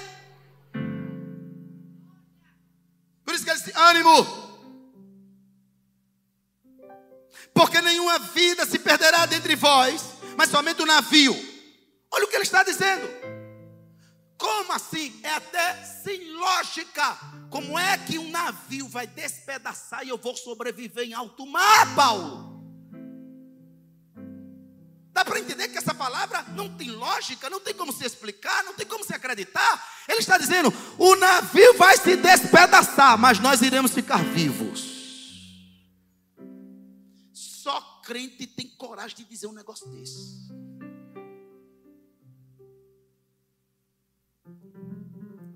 Por isso que ele disse: ânimo. Porque nenhuma vida se perderá dentre vós, mas somente o navio. Olha o que ele está dizendo. Como assim? É até sem lógica. Como é que um navio vai despedaçar e eu vou sobreviver em alto mar, Paulo? Dá para entender que essa palavra não tem lógica, não tem como se explicar, não tem como se acreditar. Ele está dizendo: o navio vai se despedaçar, mas nós iremos ficar vivos. Só crente tem coragem de dizer um negócio desse.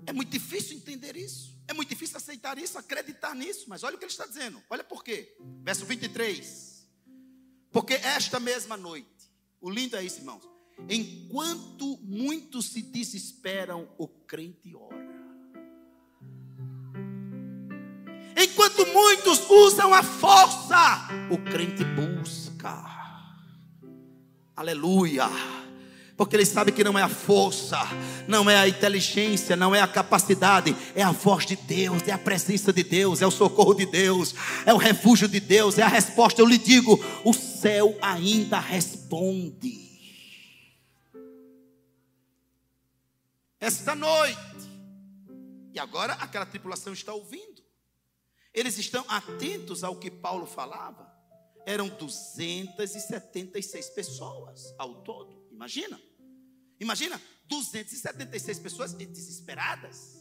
É muito difícil entender isso. É muito difícil aceitar isso, acreditar nisso. Mas olha o que ele está dizendo. Olha por quê. Verso 23. Porque esta mesma noite, o lindo é isso, irmãos. Enquanto muitos se desesperam, o crente ora. Enquanto muitos usam a força, o crente busca. Aleluia porque ele sabe que não é a força, não é a inteligência, não é a capacidade, é a voz de Deus, é a presença de Deus, é o socorro de Deus, é o refúgio de Deus, é a resposta. Eu lhe digo: o céu ainda responde. Esta noite, e agora aquela tripulação está ouvindo, eles estão atentos ao que Paulo falava, eram 276 pessoas ao todo. Imagina. Imagina 276 pessoas desesperadas,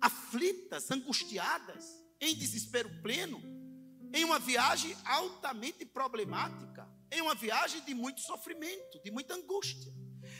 aflitas, angustiadas, em desespero pleno, em uma viagem altamente problemática, em uma viagem de muito sofrimento, de muita angústia.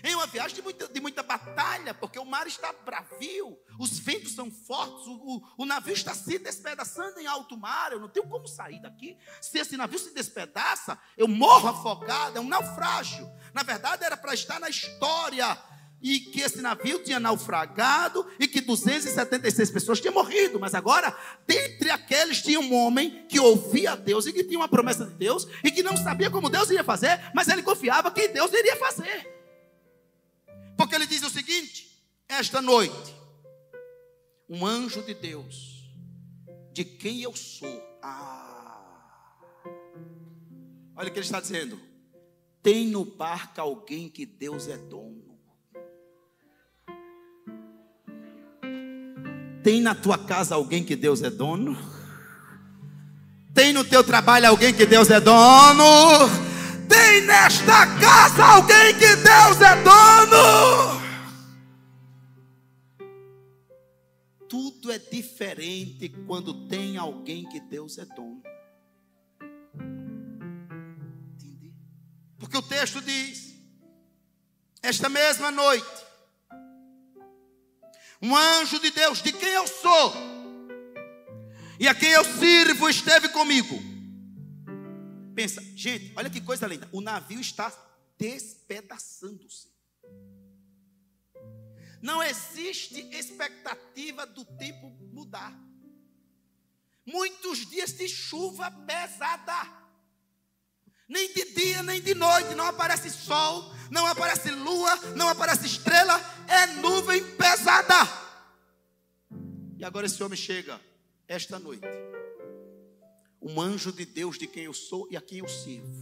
Em uma viagem de muita, de muita batalha, porque o mar está bravio, os ventos são fortes, o, o, o, navio está se despedaçando em alto mar. Eu não tenho como sair daqui. Se esse navio se despedaça, eu morro afogado, é um naufrágio. Na verdade, era para estar na história. E que esse navio tinha naufragado e que 276 pessoas tinham morrido. Mas agora, dentre aqueles, tinha um homem que ouvia Deus e que tinha uma promessa de Deus e que não sabia como Deus iria fazer, mas ele confiava que Deus iria fazer. Porque ele diz o seguinte: esta noite, um anjo de Deus, de quem eu sou. Ah, olha o que ele está dizendo. Tem no barco alguém que Deus é dono. Tem na tua casa alguém que Deus é dono? Tem no teu trabalho alguém que Deus é dono? Tem nesta casa alguém que Deus é dono. Tudo é diferente quando tem alguém que Deus é dono. Porque o texto diz: Esta mesma noite, um anjo de Deus, de quem eu sou e a quem eu sirvo, esteve comigo Pensa, gente, olha que coisa linda. O navio está despedaçando-se. Não existe expectativa do tempo mudar. Muitos dias de chuva pesada. Nem de dia, nem de noite. Não aparece sol, não aparece lua, não aparece estrela. É nuvem pesada. E agora esse homem chega esta noite um anjo de Deus de quem eu sou e a quem eu sirvo,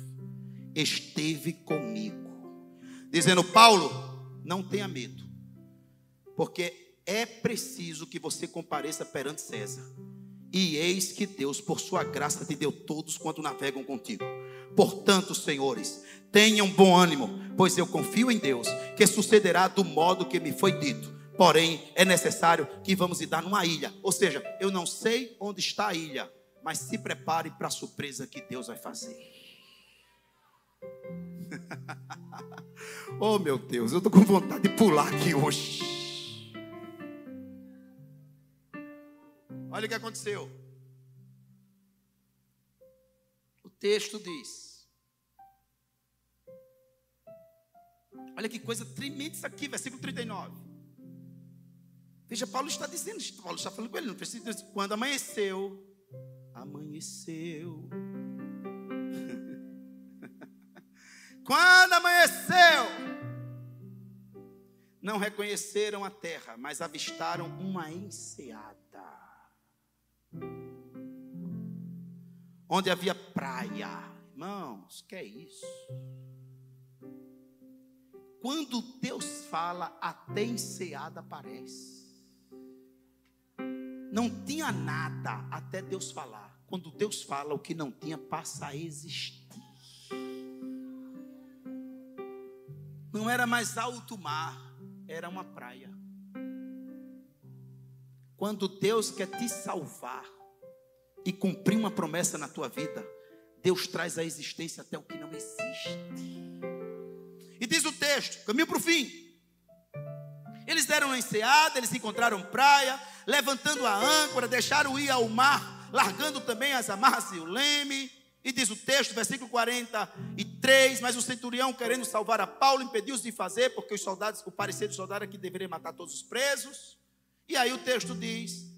esteve comigo, dizendo: Paulo, não tenha medo, porque é preciso que você compareça perante César. E eis que Deus, por sua graça, te deu todos quanto navegam contigo. Portanto, senhores, tenham bom ânimo, pois eu confio em Deus, que sucederá do modo que me foi dito. Porém, é necessário que vamos ir dar numa ilha. Ou seja, eu não sei onde está a ilha, mas se prepare para a surpresa que Deus vai fazer. oh meu Deus, eu estou com vontade de pular aqui hoje. Olha o que aconteceu. Texto diz. Olha que coisa tremenda isso aqui, versículo 39. Veja, Paulo está dizendo, Paulo está falando com ele, não precisa dizer, quando amanheceu, amanheceu. quando amanheceu, não reconheceram a terra, mas avistaram uma enseada. Onde havia praia. Irmãos, que é isso? Quando Deus fala, até enseada aparece. Não tinha nada até Deus falar. Quando Deus fala, o que não tinha passa a existir. Não era mais alto mar era uma praia. Quando Deus quer te salvar e cumprir uma promessa na tua vida, Deus traz à existência até o que não existe. E diz o texto, caminho para o fim. Eles deram uma enseada, eles encontraram praia, levantando a âncora, deixaram ir ao mar, largando também as amarras e o leme. E diz o texto, versículo 43, mas o centurião, querendo salvar a Paulo, impediu-os de fazer, porque os soldados, o parecer do soldado é que deveria matar todos os presos. E aí o texto diz: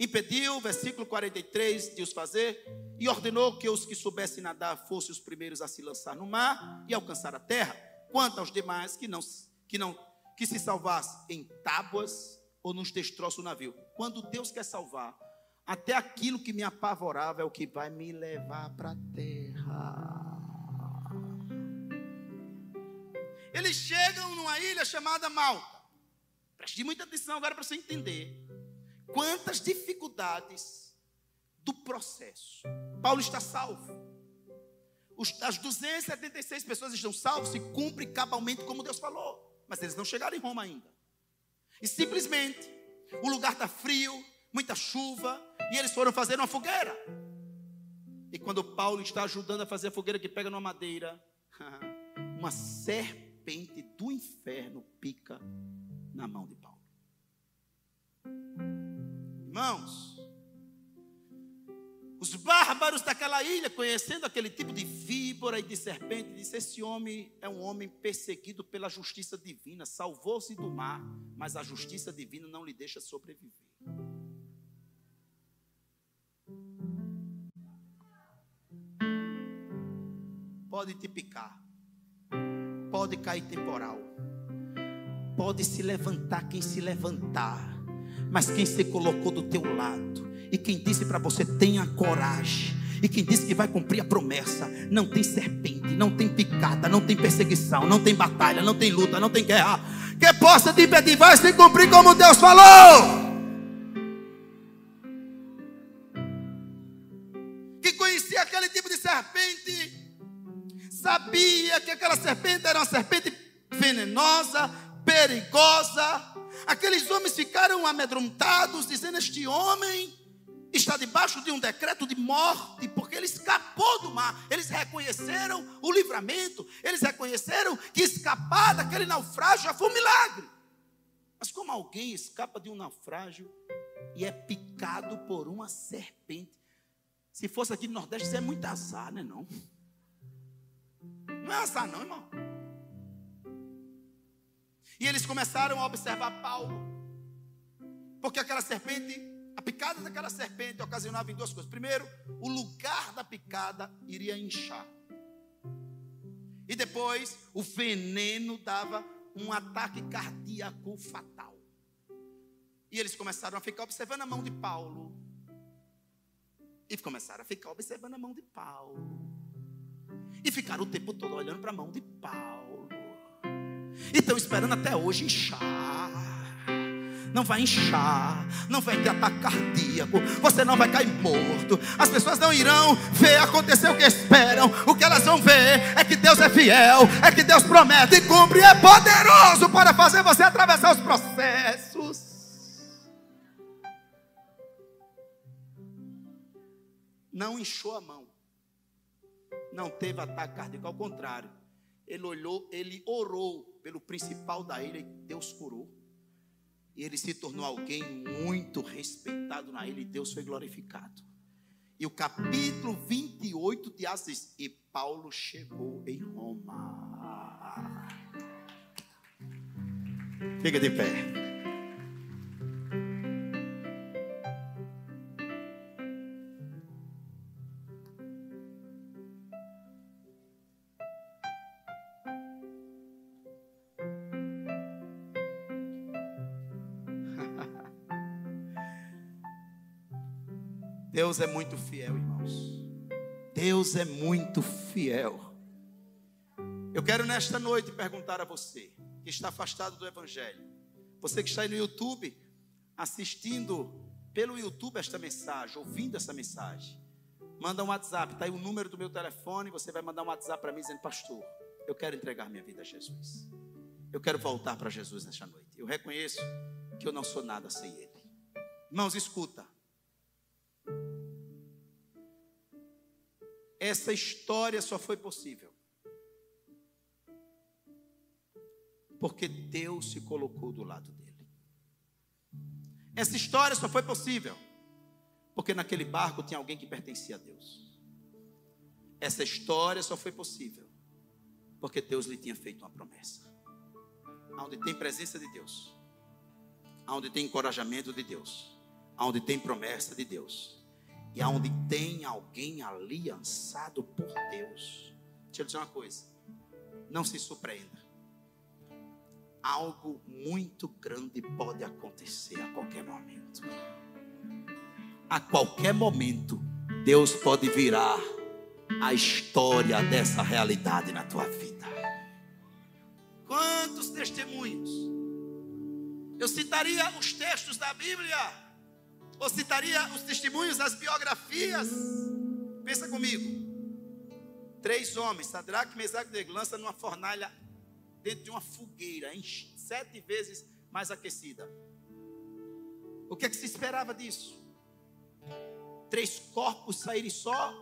impediu, versículo 43, de os fazer, e ordenou que os que soubessem nadar fossem os primeiros a se lançar no mar e alcançar a terra, quanto aos demais que não, que não, que se salvassem em tábuas ou nos destroços do navio. Quando Deus quer salvar, até aquilo que me apavorava é o que vai me levar para a terra. Eles chegam numa ilha chamada Malta. Preste muita atenção agora para você entender quantas dificuldades do processo. Paulo está salvo. As 276 pessoas estão salvas e cumprem cabalmente como Deus falou. Mas eles não chegaram em Roma ainda. E simplesmente, o lugar está frio, muita chuva, e eles foram fazer uma fogueira. E quando Paulo está ajudando a fazer a fogueira que pega numa madeira, uma serpente do inferno pica na mão de Paulo. Irmãos, os bárbaros daquela ilha, conhecendo aquele tipo de víbora e de serpente, disse: Esse homem é um homem perseguido pela justiça divina, salvou-se do mar, mas a justiça divina não lhe deixa sobreviver. pode te picar, pode cair temporal, pode se levantar quem se levantar, mas quem se colocou do teu lado e quem disse para você tenha coragem. E quem disse que vai cumprir a promessa, não tem serpente, não tem picada, não tem perseguição, não tem batalha, não tem luta, não tem guerra, que possa te impedir, vai se cumprir como Deus falou. Que conhecia aquele tipo de serpente sabia que aquela serpente era uma serpente venenosa, perigosa. Aqueles homens ficaram amedrontados, dizendo: Este homem está debaixo de um decreto de morte, porque ele escapou do mar. Eles reconheceram o livramento, eles reconheceram que escapar daquele naufrágio já foi um milagre. Mas como alguém escapa de um naufrágio e é picado por uma serpente? Se fosse aqui no Nordeste, isso é muito azar, né? Não. Não é azar, não, irmão. E eles começaram a observar Paulo. Porque aquela serpente, a picada daquela serpente ocasionava em duas coisas. Primeiro, o lugar da picada iria inchar. E depois, o veneno dava um ataque cardíaco fatal. E eles começaram a ficar observando a mão de Paulo. E começaram a ficar observando a mão de Paulo. E ficaram o tempo todo olhando para a mão de Paulo. E estão esperando até hoje inchar. Não vai inchar, não vai ter ataque cardíaco, você não vai cair morto. As pessoas não irão ver acontecer o que esperam. O que elas vão ver é que Deus é fiel, é que Deus promete e cumpre, é poderoso para fazer você atravessar os processos. Não inchou a mão não teve ataque cardíaco, ao contrário. Ele olhou, ele orou pelo principal da ilha e Deus curou. E ele se tornou alguém muito respeitado na ilha e Deus foi glorificado. E o capítulo 28 de Atos diz: E Paulo chegou em Roma. Fica de pé. Deus é muito fiel, irmãos. Deus é muito fiel. Eu quero nesta noite perguntar a você que está afastado do Evangelho, você que está aí no YouTube assistindo pelo YouTube esta mensagem, ouvindo essa mensagem, manda um WhatsApp, está aí o número do meu telefone, você vai mandar um WhatsApp para mim dizendo, pastor, eu quero entregar minha vida a Jesus. Eu quero voltar para Jesus nesta noite. Eu reconheço que eu não sou nada sem Ele. Irmãos, escuta. Essa história só foi possível porque Deus se colocou do lado dele. Essa história só foi possível porque naquele barco tinha alguém que pertencia a Deus. Essa história só foi possível porque Deus lhe tinha feito uma promessa. Onde tem presença de Deus, onde tem encorajamento de Deus, onde tem promessa de Deus, e aonde tem alguém aliançado por Deus. Deixa eu dizer uma coisa. Não se surpreenda. Algo muito grande pode acontecer a qualquer momento. A qualquer momento, Deus pode virar a história dessa realidade na tua vida. Quantos testemunhos? Eu citaria os textos da Bíblia ou citaria os testemunhos das biografias. Pensa comigo. Três homens, Sadraque, Mesaque e lança numa fornalha dentro de uma fogueira, sete vezes mais aquecida. O que é que se esperava disso? Três corpos saírem só,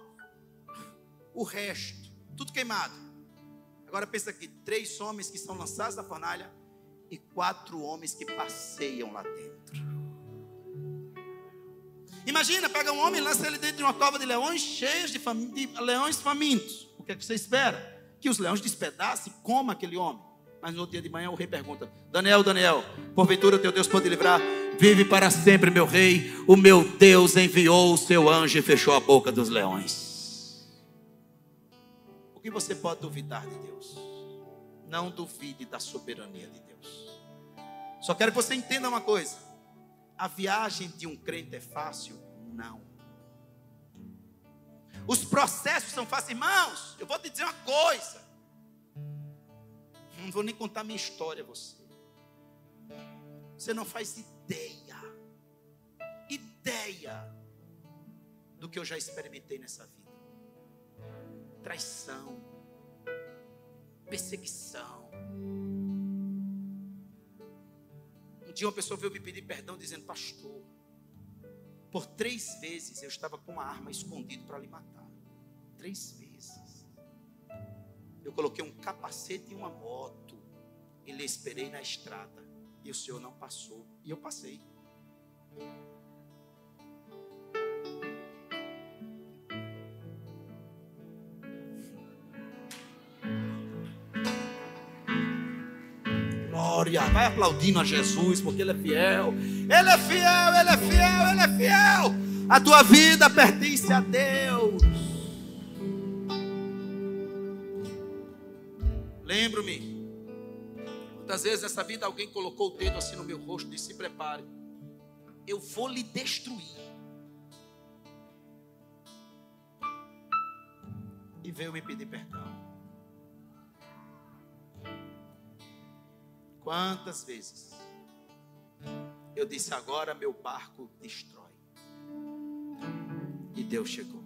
o resto, tudo queimado. Agora pensa aqui, três homens que são lançados da fornalha e quatro homens que passeiam lá dentro. Imagina, pega um homem e lança ele dentro de uma cova de leões cheios de, de leões famintos. O que, é que você espera? Que os leões despedacem e comam aquele homem. Mas no outro dia de manhã o rei pergunta: Daniel, Daniel, porventura teu Deus pode livrar? Vive para sempre, meu rei. O meu Deus enviou o seu anjo e fechou a boca dos leões. O que você pode duvidar de Deus? Não duvide da soberania de Deus. Só quero que você entenda uma coisa. A viagem de um crente é fácil? Não. Os processos são fáceis, irmãos. Eu vou te dizer uma coisa. Não vou nem contar minha história a você. Você não faz ideia, ideia do que eu já experimentei nessa vida. Traição, perseguição, dia uma pessoa veio me pedir perdão dizendo, pastor, por três vezes eu estava com uma arma escondida para lhe matar. Três vezes. Eu coloquei um capacete e uma moto e lhe esperei na estrada. E o Senhor não passou. E eu passei. Glória. Vai aplaudindo a Jesus, porque Ele é fiel. Ele é fiel, Ele é fiel, Ele é fiel. A tua vida pertence a Deus. Lembro-me. Muitas vezes nessa vida alguém colocou o dedo assim no meu rosto e disse: se prepare. Eu vou lhe destruir. E veio me pedir perdão. Quantas vezes eu disse agora meu barco destrói. E Deus chegou.